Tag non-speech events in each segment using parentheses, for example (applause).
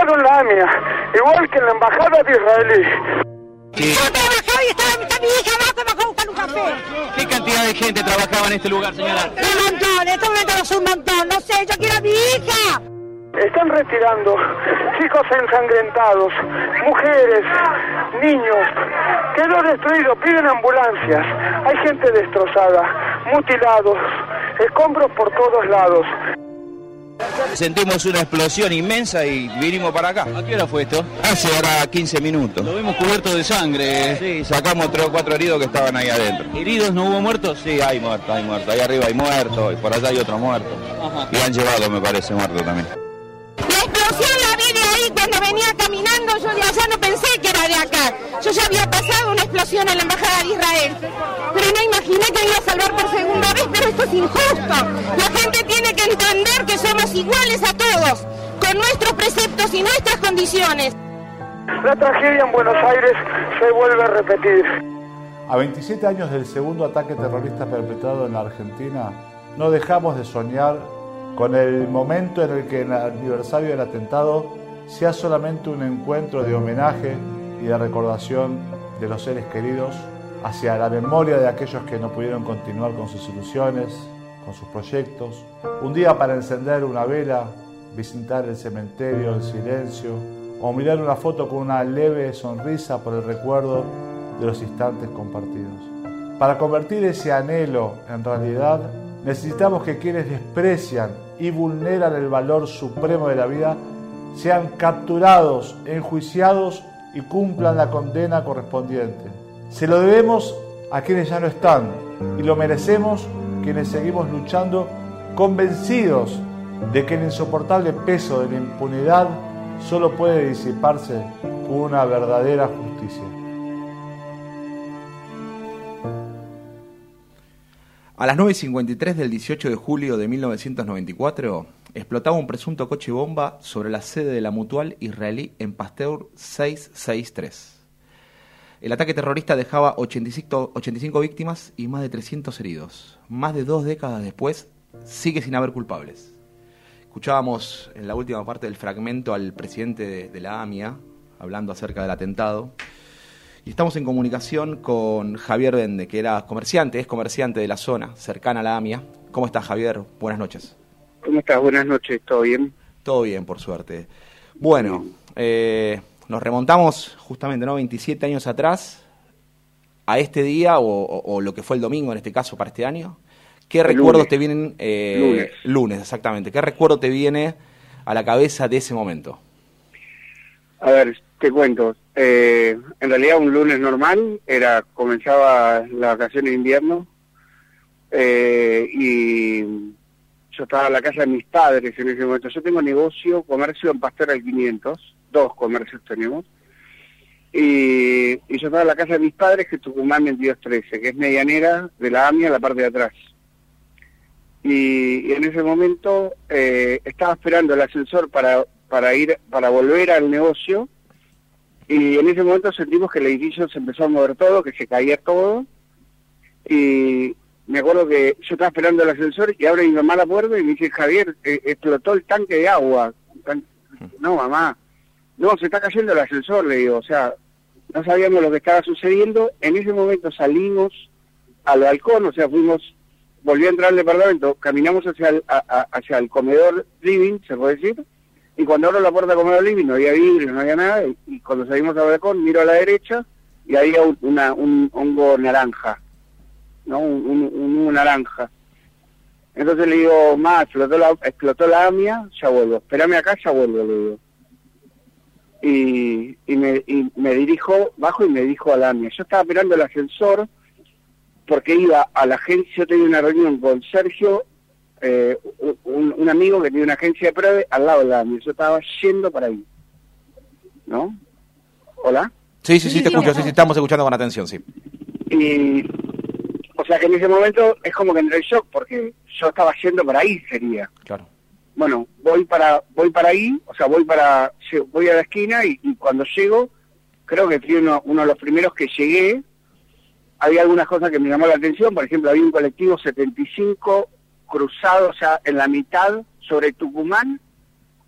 tumbaron la AMIA, igual que en la embajada de israelí. Yo trabajaba y estaba mi hija abajo me fue a buscar un café. ¿Qué cantidad de gente trabajaba en este lugar, señora? Un montón, en este momento es un montón. No sé, yo quiero a mi hija. Están retirando chicos ensangrentados, mujeres, niños. Quedó destruido, piden ambulancias. Hay gente destrozada, mutilados, escombros por todos lados. Sentimos una explosión inmensa y vinimos para acá. ¿A qué hora fue esto? Hace ahora 15 minutos. Lo vemos cubierto de sangre. Sí, sacamos tres o cuatro heridos que estaban ahí adentro. ¿Heridos no hubo muertos? Sí, hay muertos, hay muertos. Ahí arriba hay muertos y por allá hay otro muerto. Ajá. Y han llevado, me parece, muerto también. Cuando venía caminando. Yo de allá no pensé que era de acá. Yo ya había pasado una explosión en la embajada de Israel. Pero no imaginé que iba a salvar por segunda vez. Pero esto es injusto. La gente tiene que entender que somos iguales a todos, con nuestros preceptos y nuestras condiciones. La tragedia en Buenos Aires se vuelve a repetir. A 27 años del segundo ataque terrorista perpetrado en la Argentina, no dejamos de soñar con el momento en el que el aniversario del atentado sea solamente un encuentro de homenaje y de recordación de los seres queridos hacia la memoria de aquellos que no pudieron continuar con sus ilusiones, con sus proyectos, un día para encender una vela, visitar el cementerio en silencio o mirar una foto con una leve sonrisa por el recuerdo de los instantes compartidos. Para convertir ese anhelo en realidad, necesitamos que quienes desprecian y vulneran el valor supremo de la vida sean capturados, enjuiciados y cumplan la condena correspondiente. Se lo debemos a quienes ya no están y lo merecemos quienes seguimos luchando convencidos de que el insoportable peso de la impunidad solo puede disiparse con una verdadera justicia. A las 9.53 del 18 de julio de 1994, explotaba un presunto coche bomba sobre la sede de la mutual israelí en Pasteur 663. El ataque terrorista dejaba 85, 85 víctimas y más de 300 heridos. Más de dos décadas después, sigue sin haber culpables. Escuchábamos en la última parte del fragmento al presidente de, de la AMIA hablando acerca del atentado. Y estamos en comunicación con Javier Bende, que era comerciante, es comerciante de la zona, cercana a la AMIA. ¿Cómo estás, Javier? Buenas noches. ¿Cómo estás? Buenas noches, ¿todo bien? Todo bien, por suerte. Bueno, eh, nos remontamos justamente, ¿no? 27 años atrás, a este día, o, o- o lo que fue el domingo en este caso para este año. ¿Qué El recuerdos lunes. te vienen? eh, Lunes. Lunes, exactamente. ¿Qué recuerdo te viene a la cabeza de ese momento? A ver, te cuento. Eh, en realidad un lunes normal, era comenzaba la vacación de invierno eh, y yo estaba en la casa de mis padres en ese momento. Yo tengo negocio, comercio en Pastor al 500, dos comercios tenemos. Y, yo estaba en la casa de mis padres, que es Tucumán 2213, que es medianera de la AMIA, la parte de atrás. Y, y en ese momento eh, estaba esperando el ascensor para, para ir, para volver al negocio, y en ese momento sentimos que el edificio se empezó a mover todo, que se caía todo, y me acuerdo que yo estaba esperando el ascensor y abre mi mamá la puerta y me dice, Javier, eh, explotó el tanque de agua. Tan- No, mamá, no, se está cayendo el ascensor, le digo, o sea, no sabíamos lo que estaba sucediendo. En ese momento salimos al balcón, o sea, fuimos, volví a entrar al departamento, caminamos hacia el, a- a- hacia el comedor living, se puede decir, y cuando abro la puerta del comedor living no había vidrio, no había nada, y, y cuando salimos al balcón miro a la derecha y había un, una, un hongo naranja, ¿no? Un, un, un humo naranja. Entonces le digo, ma, explotó la, explotó la AMIA, ya vuelvo, espérame acá, ya vuelvo, le digo. Y, y, me, y me dirijo, bajo y me dirijo a la AMIA. Yo estaba esperando el ascensor porque iba a la agencia, yo tenía una reunión con Sergio, eh, un, un amigo que tiene una agencia de pruebas al lado de la AMIA. Yo estaba yendo para ahí. ¿No? ¿Hola? Sí, sí, sí, te escucho, sí, sí, estamos escuchando con atención, sí. Y, sea que en ese momento es como que entré en shock porque yo estaba yendo para ahí, sería. Claro. Bueno, voy para voy para ahí, o sea, voy para voy a la esquina y, y cuando llego, creo que fui uno, uno de los primeros que llegué, había algunas cosas que me llamó la atención, por ejemplo, había un colectivo 75 cruzado, o sea, en la mitad sobre Tucumán,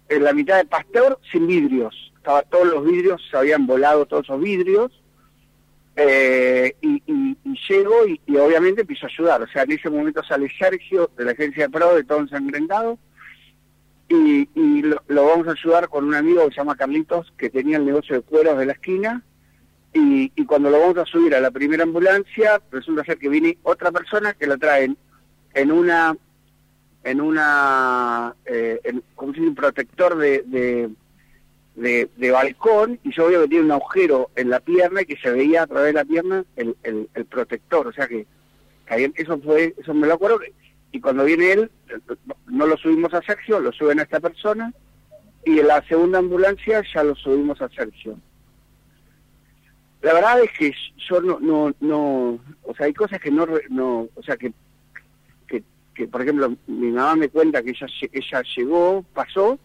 en la mitad de Pasteur sin vidrios. Estaba todos los vidrios, se habían volado todos esos vidrios. Eh, y, y, y, llego y, obviamente empiezo a ayudar. O sea, en ese momento sale Sergio de la agencia de Pro, de todo ensangrentado, y, lo, lo, vamos a ayudar con un amigo que se llama Carlitos, que tenía el negocio de cueros de la esquina, y, cuando lo vamos a subir a la primera ambulancia, resulta ser que viene otra persona que lo traen en una en una eh, en, como si un protector de, de, de, balcón y yo veo que tiene un agujero en la pierna y que se veía a través de la pierna el, el, protector o sea que, que, eso fue eso me lo acuerdo y cuando viene él no lo subimos a Sergio lo suben a esta persona y en la segunda ambulancia ya lo subimos a Sergio. La verdad es que yo no no no o sea hay cosas que no no o sea que que por ejemplo mi mamá me cuenta que ella, ella llegó, pasó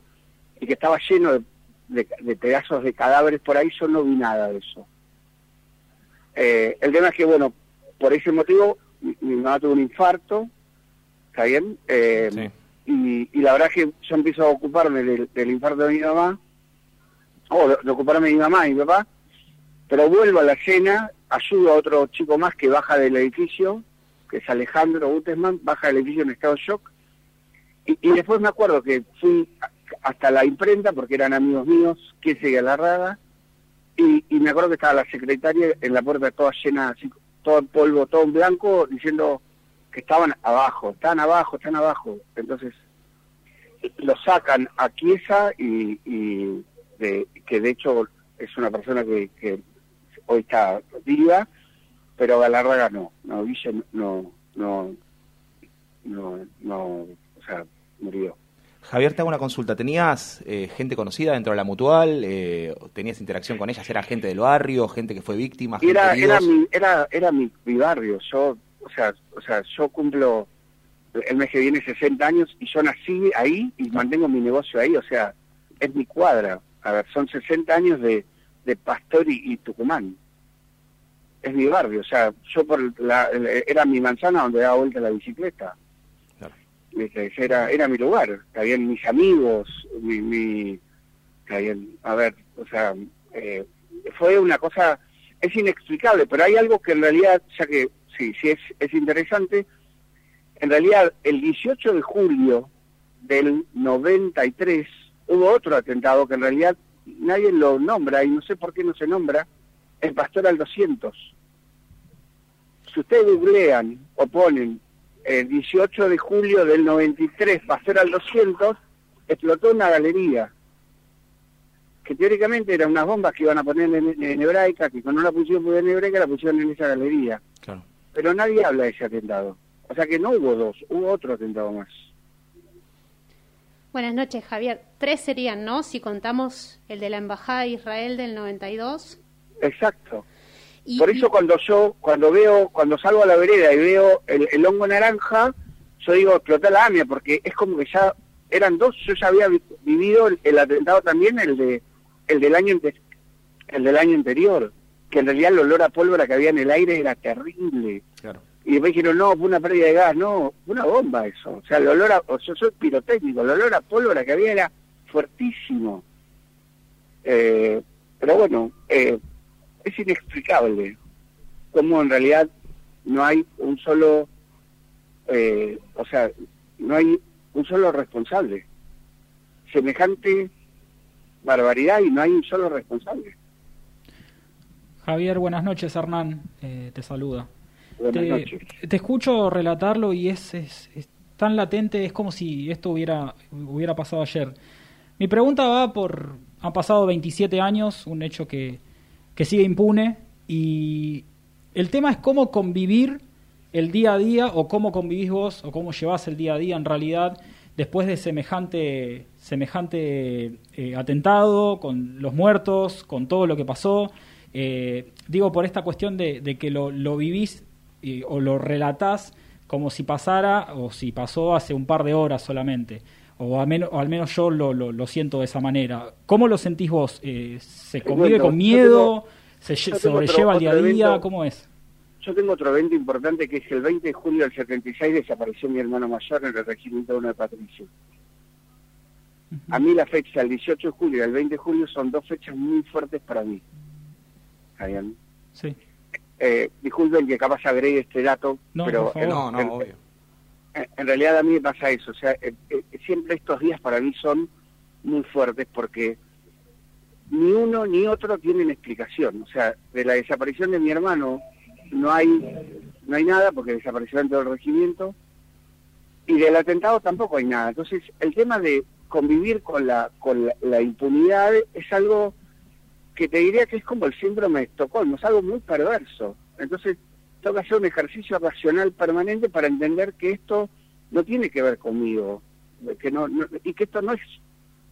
y que estaba lleno de, de, de pedazos de cadáveres por ahí, yo no vi nada de eso. Eh, el tema es que, bueno, por ese motivo mi, mi mamá tuvo un infarto, ¿está bien? Eh, sí. y, y, la verdad es que yo empiezo a ocuparme del, del infarto de mi mamá, o de, de, ocuparme de mi mamá y mi papá, pero vuelvo a la cena, ayudo a otro chico más que baja del edificio, que es Alejandro Gutesman, baja del edificio en estado de shock. Y, y, después me acuerdo que fui hasta la imprenta, porque eran amigos míos, que se Galarraga, y, y me acuerdo que estaba la secretaria en la puerta toda llena, así, todo en polvo, todo en blanco, diciendo que estaban abajo, están abajo, están abajo. Entonces, lo sacan a Chiesa y, y de, que de hecho es una persona que, que hoy está viva, pero Galarraga no, no, Guille no, no, no, no, o sea, murió. Javier, te hago una consulta. ¿Tenías eh, gente conocida dentro de la mutual? Eh, ¿Tenías interacción con ellas? ¿Era gente del barrio? ¿Gente que fue víctima? Era, era, mi, era, era mi, mi, barrio. Yo, o sea, o sea, yo cumplo el mes que viene 60 años y yo nací ahí y mantengo mi negocio ahí. O sea, es mi cuadra. A ver, son 60 años de, de Pastor y, y Tucumán es mi barrio, o sea, yo por la, era mi manzana donde daba vuelta la bicicleta. Era, era mi lugar, habían mis amigos, mi, mi a ver, o sea, eh, fue una cosa, es inexplicable, pero hay algo que en realidad, ya que sí, sí es, es interesante, en realidad el 18 de julio del 93 hubo otro atentado que en realidad nadie lo nombra y no sé por qué no se nombra, el pastor al 200. Si ustedes googlean o ponen el 18 de julio del 93, pastor al 200, explotó una galería que teóricamente eran unas bombas que iban a poner en, en hebraica, que con una pusieron en hebraica la pusieron en esa galería. Claro. Pero nadie habla de ese atentado. O sea que no hubo dos, hubo otro atentado más. Buenas noches, Javier. Tres serían, ¿no? Si contamos el de la Embajada de Israel del 92. Exacto. Y, Por eso cuando yo, cuando veo, cuando salgo a la vereda y veo el, el hongo naranja, yo digo, explota la AMIA, porque es como que ya eran dos, yo ya había vivido el, el atentado también, el de el del año el del año anterior, que en realidad el olor a pólvora que había en el aire era terrible. Claro. Y después dijeron, no, fue una pérdida de gas, no, fue una bomba eso. O sea, el olor a, o sea, yo soy pirotécnico, el olor a pólvora que había era fuertísimo. Eh, pero bueno, eh, es inexplicable cómo en realidad no hay un solo, eh, o sea, no hay un solo responsable. Semejante barbaridad y no hay un solo responsable. Javier, buenas noches, Hernán, eh, te saluda. Buenas te, noches. te escucho relatarlo y es, es, es, tan latente, es como si esto hubiera, hubiera pasado ayer. Mi pregunta va por, han pasado 27 años, un hecho que, que sigue impune y el tema es cómo convivir el día a día o cómo convivís vos o cómo llevas el día a día en realidad después de semejante semejante eh, atentado con los muertos con todo lo que pasó. Eh, digo por esta cuestión de, que lo, lo vivís o lo relatás como si pasara o si pasó hace un par de horas solamente o al menos, o al menos yo lo, lo, lo, siento de esa manera. ¿Cómo lo sentís vos? Eh, ¿Se convive bueno, con miedo? Tengo, ¿Se sobrelleva el día a día? Evento, ¿Cómo es? Yo tengo otro evento importante que es el 20 de julio del 76 desapareció mi hermano mayor en el regimiento 1 de Patricio. A mí la fecha, el 18 de julio y el 20 de julio, son dos fechas muy fuertes para mí. ¿Está bien? Sí. Eh, disculpen que capaz agregue este dato, No, pero por favor. en- No, no, en- obvio. En, realidad a mí me pasa eso. O sea, eh, eh, siempre estos días para mí son muy fuertes porque ni uno ni otro tienen explicación. O sea, de la desaparición de mi hermano no hay no hay nada porque desapareció dentro del regimiento y del atentado tampoco hay nada. Entonces, el tema de convivir con la con la, la impunidad es algo que te diría que es como el síndrome de Estocolmo, es algo muy perverso. Entonces, tengo que hacer un ejercicio racional permanente para entender que esto no tiene que ver conmigo, que no, no- y que esto no es,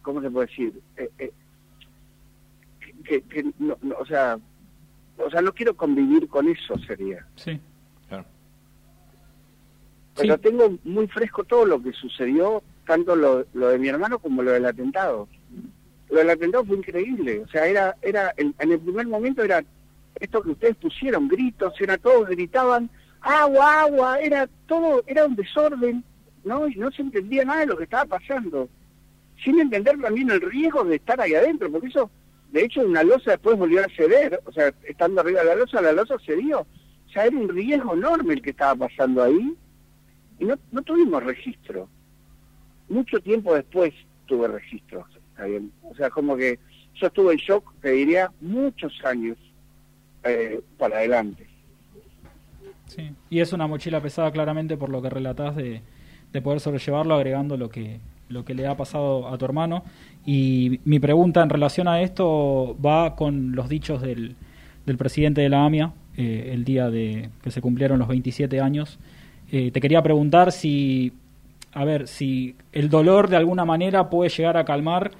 ¿cómo se puede decir? Eh, eh, que, que no, no, o sea, o sea, no quiero convivir con eso sería. Sí. Pero Sí. tengo muy fresco todo lo que sucedió, tanto lo, lo de mi hermano como lo del atentado. Lo del atentado fue increíble, o sea, era, era en, en el primer momento era esto que ustedes pusieron, gritos, era todos gritaban, agua, agua, era todo, era un desorden, ¿no? Y no se entendía nada de lo que estaba pasando, sin entender también el riesgo de estar ahí adentro, porque eso, de hecho, una losa después volvió a ceder, o sea, estando arriba de la losa, la losa cedió, o sea, era un riesgo enorme el que estaba pasando ahí, y no, no tuvimos registro. Mucho tiempo después tuve registro, ¿está bien? O sea, como que yo estuve en shock, te diría, muchos años eh, para adelante. Sí. Y es una mochila pesada claramente por lo que relatás de, de poder sobrellevarlo agregando lo que lo que le ha pasado a tu hermano. Y mi pregunta en relación a esto va con los dichos del, del presidente de la AMIA eh, el día de que se cumplieron los 27 años. Eh, te quería preguntar si, a ver, si el dolor de alguna manera puede llegar a calmar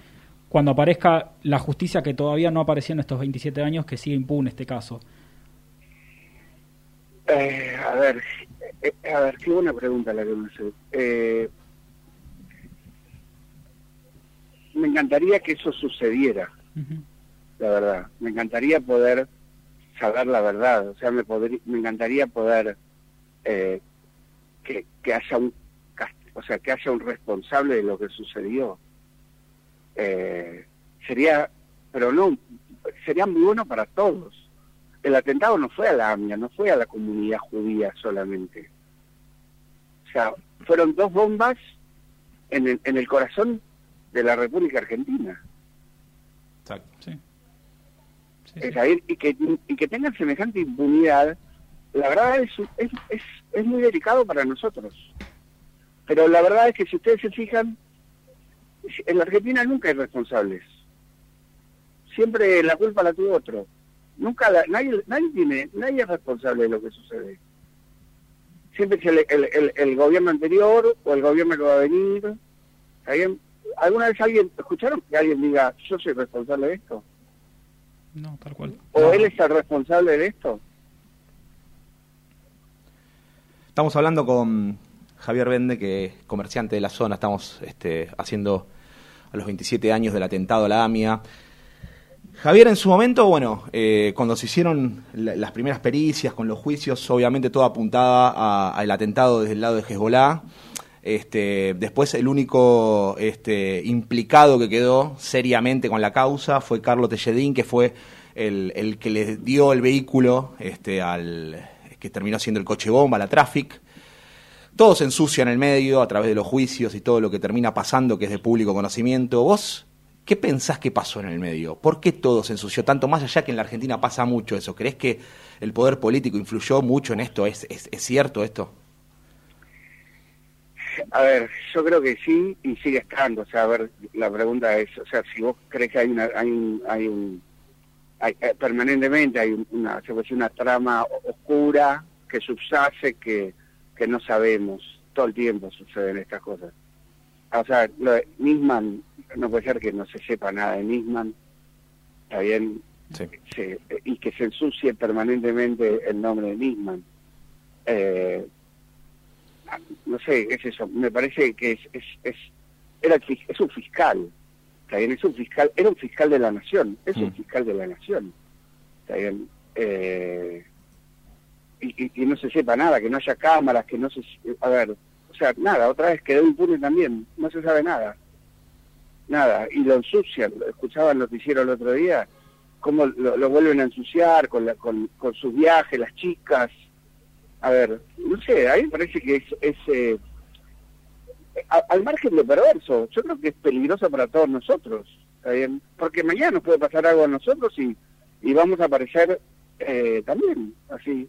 cuando aparezca la justicia que todavía no apareció en estos 27 años, que sigue impune este caso. Eh, a ver, eh, a ver, qué buena pregunta la que me hace. Eh, me encantaría que eso sucediera, la verdad. Me encantaría poder saber la verdad. O sea, me, me encantaría poder eh, que, que haya un o sea, que haya un responsable de lo que sucedió. Eh, sería, pero no, sería muy bueno para todos. El atentado no fue a la AMIA, no fue a la comunidad judía solamente. O sea, fueron dos bombas en el, en el corazón de la República Argentina. Exacto. Sí. Sí, sí. Es decir, y que, y que tengan semejante impunidad, la verdad es, es, es, es muy delicado para nosotros. Pero la verdad es que si ustedes se fijan, en la Argentina nunca hay responsables. Siempre la culpa la tuvo otro. Nunca la- nadie, nadie tiene, nadie es responsable de lo que sucede. Siempre es el, el, el, el gobierno anterior o el gobierno que va a venir. ¿Alguien- ¿Alguna vez alguien, escucharon que alguien diga, yo soy responsable de esto? No, tal cual. ¿O él es el responsable de esto? Estamos hablando con Javier Bende, que es comerciante de la zona. Estamos este, haciendo a los 27 años del atentado a la AMIA. Javier, en su momento, bueno, eh, cuando se hicieron la- las primeras pericias con los juicios, obviamente todo apuntaba al atentado desde el lado de Hezbollah. Este, después el único este, implicado que quedó seriamente con la causa fue Carlos Telledín, que fue el, el que le dio el vehículo este, al que terminó siendo el coche bomba, la Traffic. Todo se ensucia en el medio a través de los juicios y todo lo que termina pasando, que es de público conocimiento. ¿Vos qué pensás que pasó en el medio? ¿Por qué todo se ensució tanto más allá que en la Argentina pasa mucho eso? ¿Crees que el poder político influyó mucho en esto? ¿Es, es, es cierto esto? A ver, yo creo que sí y sigue estando. O sea, a ver, la pregunta es, o sea, si vos crees que hay una, hay un, hay un, hay, eh, permanentemente hay un- una, una trama oscura que subsace que, que no sabemos. Todo el tiempo suceden estas cosas. O sea, lo de Nisman, no puede ser que no se sepa nada de Nisman. Está bien, Sí. se- y que se ensucie permanentemente el nombre de Nisman. Eh, no sé, es eso, me parece que es, es, es, era es un fiscal, está bien, es un fiscal, era un fiscal de la nación, es un Mm. fiscal de la nación, está bien, eh, y, y, y no se sepa nada, que no haya cámaras, que no se, a ver, o sea, nada, otra vez quedó impune también, no se sabe nada. nada, y lo ensucian. Escuchaba el noticiero el otro día, cómo lo, vuelven a ensuciar con, la, con, con sus viajes, las chicas. A ver, no sé, a mí me parece que es, es eh, al margen de perverso, yo creo que es peligroso para todos nosotros, ¿está porque mañana nos puede pasar algo a nosotros y, y vamos a aparecer eh, también, así,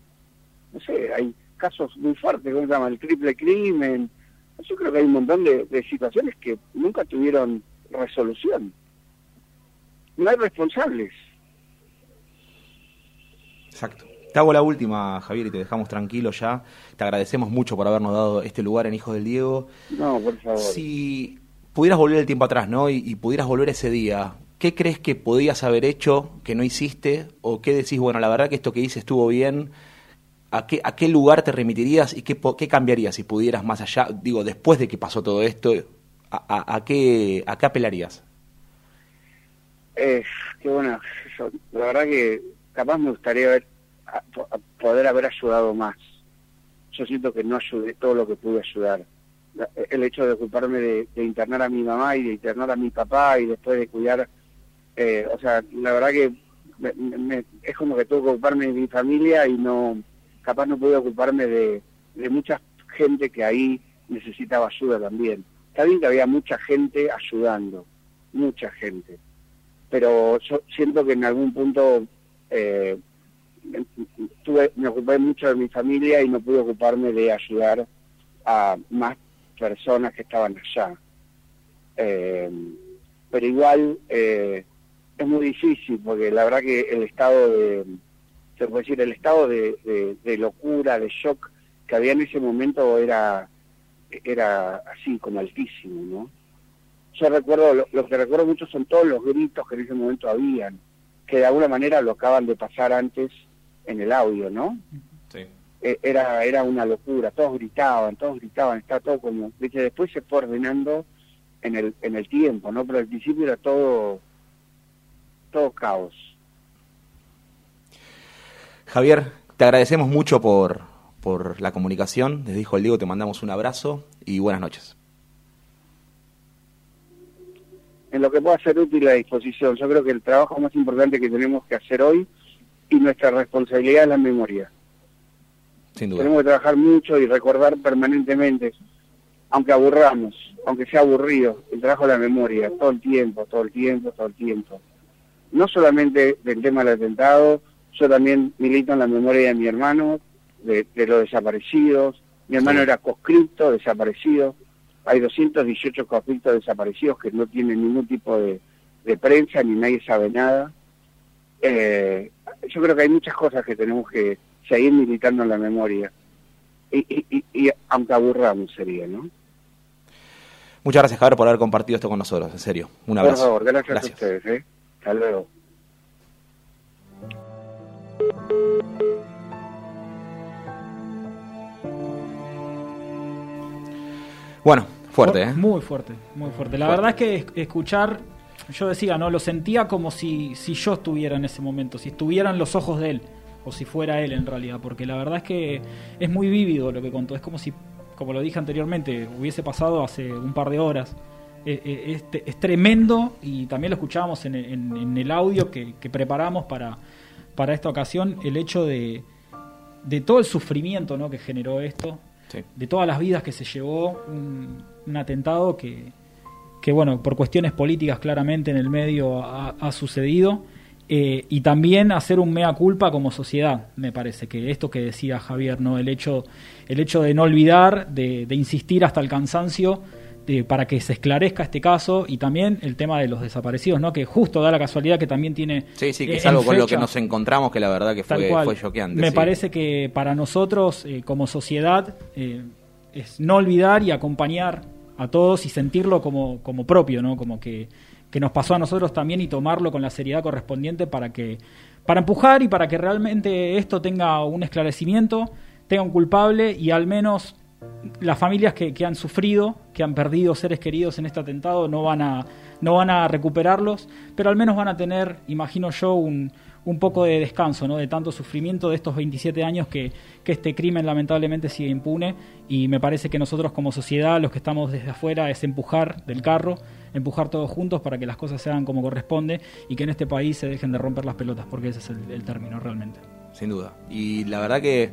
no sé, hay casos muy fuertes, ¿cómo se llama? El triple crimen, yo creo que hay un montón de, de situaciones que nunca tuvieron resolución. No hay responsables. Exacto. Te hago la última, Javier, y te dejamos tranquilo ya. Te agradecemos mucho por habernos dado este lugar en Hijos del Diego. No, por favor. Si pudieras volver el tiempo atrás, ¿no? Y, y pudieras volver ese día, ¿qué crees que podías haber hecho que no hiciste? ¿O qué decís, bueno, la verdad que esto que hice estuvo bien? ¿A qué, a qué lugar te remitirías y qué, qué cambiarías si pudieras más allá? Digo, después de que pasó todo esto, ¿a, a- qué, a qué apelarías? Eh, qué bueno, la verdad que capaz me gustaría a poder haber ayudado más. Yo siento que no ayudé todo lo que pude ayudar. La- El hecho de ocuparme de, de internar a mi mamá y de internar a mi papá y después de cuidar, eh, o sea, la verdad que me- me- es como que tuve que ocuparme de mi familia y no, capaz no pude ocuparme de, de mucha gente que ahí necesitaba ayuda también. Está bien que había mucha gente ayudando, mucha gente pero yo siento que en algún punto eh, tuve, me ocupé mucho de mi familia y no pude ocuparme de ayudar a más personas que estaban allá. Eh, pero igual eh, es muy difícil porque la verdad que el estado de, se puede decir, el estado de, de- de locura, de shock que había en ese momento era, era así como altísimo, ¿no? yo recuerdo, lo, lo que recuerdo mucho son todos los gritos que en ese momento habían, que de alguna manera lo acaban de pasar antes en el audio, ¿no? Sí. Eh, Era, era una locura, todos gritaban, todos gritaban, está todo como, ¿viste? después se fue ordenando en el, en el tiempo, ¿no? Pero al principio era todo, todo caos. Javier, te agradecemos mucho por, por la comunicación. Desde Hijo del Diego te mandamos un abrazo y buenas noches. en lo que pueda ser útil a disposición. Yo creo que el trabajo más importante que tenemos que hacer hoy y nuestra responsabilidad es la memoria. Sin duda. Tenemos que trabajar mucho y recordar permanentemente, aunque aburramos, aunque sea aburrido, el trabajo de la memoria, todo el tiempo, todo el tiempo, todo el tiempo. No solamente del tema del atentado, yo también milito en la memoria de mi hermano, de, de los desaparecidos. Mi hermano Sí. era conscripto, desaparecido. Hay 218 conscriptos desaparecidos que no tienen ningún tipo de, de prensa ni nadie sabe nada. Eh, yo creo que hay muchas cosas que tenemos que seguir militando en la memoria. Y, y, y- y aunque aburramos sería, ¿no? Muchas gracias, Javier, por haber compartido esto con nosotros. En serio. Un abrazo. Por favor, gracias, Gracias. a ustedes. ¿eh? Hasta luego. Bueno, fuerte, Fu- ¿eh? Muy fuerte, muy fuerte. La Fuerte. verdad es que es- escuchar, yo decía, ¿no? Lo sentía como si, si yo estuviera en ese momento, si estuvieran los ojos de él, o si fuera él en realidad, porque la verdad es que es muy vívido lo que contó. Es como si, como lo dije anteriormente, hubiese pasado hace un par de horas. Eh, eh, es, tremendo y también lo escuchábamos en, el- en- en el audio que, que preparamos para, para esta ocasión, el hecho de, de todo el sufrimiento ¿no? que generó esto, Sí. de todas las vidas que se llevó, un, un atentado que, que, bueno, por cuestiones políticas claramente en el medio ha, ha sucedido, eh, y también hacer un mea culpa como sociedad, me parece, que esto que decía Javier, ¿no? el, hecho, el hecho de no olvidar, de, de insistir hasta el cansancio, de- para que se esclarezca este caso, y también el tema de los desaparecidos, ¿no? que justo da la casualidad que también tiene... Sí, sí, que eh, es algo con lo que nos encontramos que la verdad que fue, fue choqueante. Me sí. parece que para nosotros, eh, como sociedad, eh, es no olvidar y acompañar a todos y sentirlo como, como propio, ¿no? Como que, que nos pasó a nosotros también y tomarlo con la seriedad correspondiente para que para empujar y para que realmente esto tenga un esclarecimiento, tenga un culpable y al menos las familias que, han sufrido, que han perdido seres queridos en este atentado, no van a, no van a recuperarlos, pero al menos van a tener, imagino yo, un, un poco de descanso, ¿no? De tanto sufrimiento de estos 27 años que, que este crimen lamentablemente sigue impune y me parece que nosotros como sociedad, los que estamos desde afuera, es empujar del carro, empujar todos juntos para que las cosas se hagan como corresponde y que en este país se dejen de romper las pelotas, porque ese es el término realmente. Sin duda. Y la verdad que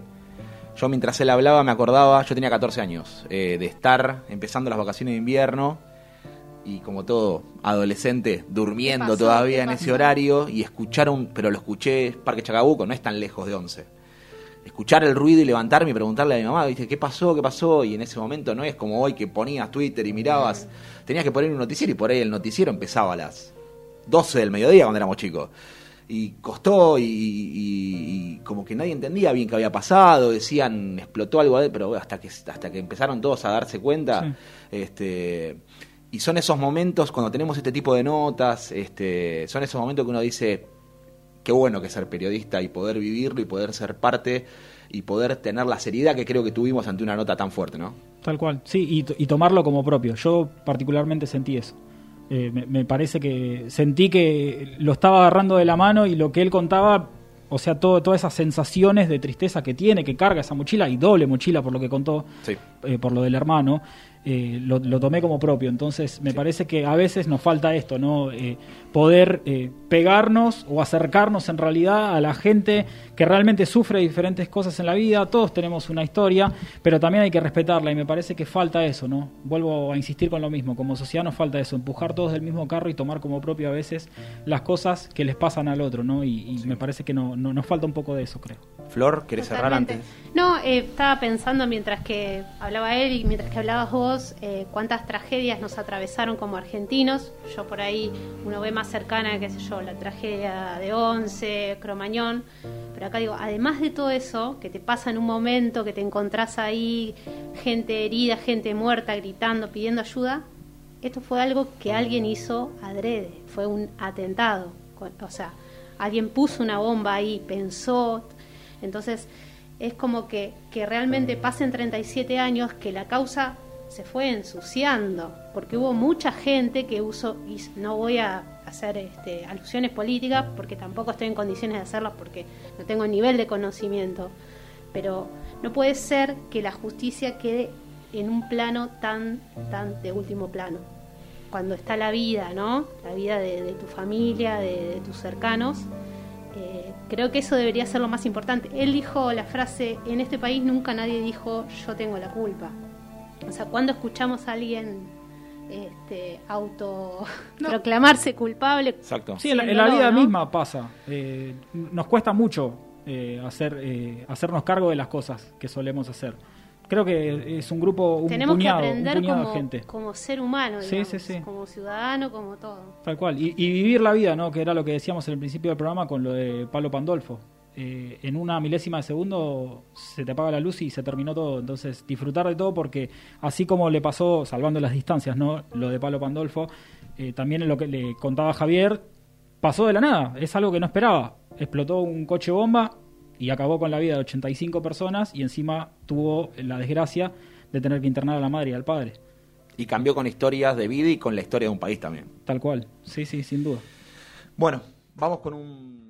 yo mientras él hablaba me acordaba, yo tenía 14 años, eh, de estar empezando las vacaciones de invierno y como todo adolescente durmiendo todavía ¿Qué en ese horario y escuchar un, pero lo escuché, Parque Chacabuco, no es tan lejos de 11. Escuchar el ruido y levantarme y preguntarle a mi mamá, ¿viste? ¿qué pasó? ¿Qué pasó? Y en ese momento no es como hoy que ponías Twitter y mirabas, tenías que poner un noticiero y por ahí el noticiero empezaba a las 12 del mediodía cuando éramos chicos. Y costó y, y- y como que nadie entendía bien qué había pasado, decían explotó algo, pero hasta que hasta que empezaron todos a darse cuenta, Sí. este y son esos momentos cuando tenemos este tipo de notas, este son esos momentos que uno dice qué bueno que es ser periodista y poder vivirlo y poder ser parte y poder tener la seriedad que creo que tuvimos ante una nota tan fuerte, ¿no? Tal cual, sí, y tomarlo como propio. Yo particularmente sentí eso. Eh, me, me parece que sentí que lo estaba agarrando de la mano y lo que él contaba, o sea, todo, todas esas sensaciones de tristeza que tiene, que carga esa mochila, y doble mochila por lo que contó, Sí. eh, por lo del hermano, eh, lo, lo tomé como propio. Entonces, me parece que a veces nos falta esto, ¿no? Eh, poder eh, pegarnos o acercarnos en realidad a la gente que realmente sufre diferentes cosas en la vida. Todos tenemos una historia, pero también hay que respetarla y me parece que falta eso, ¿no? Vuelvo a insistir con lo mismo. Como sociedad nos falta eso, empujar todos del mismo carro y tomar como propio a veces las cosas que les pasan al otro, ¿no? Y, y me parece que no, no- nos falta un poco de eso, creo. Flor, ¿querés cerrar Totalmente. antes? No, eh, estaba pensando mientras que hablaba él y mientras que hablabas vos, eh, cuántas tragedias nos atravesaron como argentinos. Yo por ahí, uno ve más cercana, qué sé yo, la tragedia de Once, Cromañón. Pero acá digo, además de todo eso, que te pasa en un momento, que te encontrás ahí, gente herida, gente muerta, gritando, pidiendo ayuda, esto fue algo que alguien hizo adrede, fue un atentado. O sea, alguien puso una bomba ahí, pensó. Entonces, es como que, que realmente pasen 37 años que la causa se fue ensuciando, porque hubo mucha gente que usó, y no voy a hacer este, alusiones políticas, porque tampoco estoy en condiciones de hacerlas, porque no tengo nivel de conocimiento, pero no puede ser que la justicia quede en un plano tan, tan de último plano cuando está la vida, ¿no? La vida de, tu familia, de, de tus cercanos. Eh, creo que eso debería ser lo más importante. Él dijo la frase, en este país nunca nadie dijo yo tengo la culpa. O sea, cuando escuchamos a alguien este, auto (laughs) proclamarse culpable, Exacto. Sí, en la, en Siéndolo, la vida ¿no? misma pasa. Eh, nos cuesta mucho eh, hacer, eh, hacernos cargo de las cosas que solemos hacer. Creo que es un grupo, un tenemos puñado, que un aprender puñado como, de gente. como ser humano, Sí, digamos, sí, sí. como ciudadano, como todo. Tal cual. Y, y vivir la vida, ¿no? Que era lo que decíamos en el principio del programa con lo de Pablo Pandolfo. Eh, en una milésima de segundo se te apaga la luz y se terminó todo. Entonces, disfrutar de todo porque así como le pasó, salvando las distancias, ¿no? Lo de Pablo Pandolfo, eh, también en lo que le contaba Javier, pasó de la nada. Es algo que no esperaba. Explotó un coche bomba y acabó con la vida de 85 personas y encima tuvo la desgracia de tener que internar a la madre y al padre. Y cambió con historias de vida y con la historia de un país también. Tal cual. Sí, sí, sin duda. Bueno, vamos con un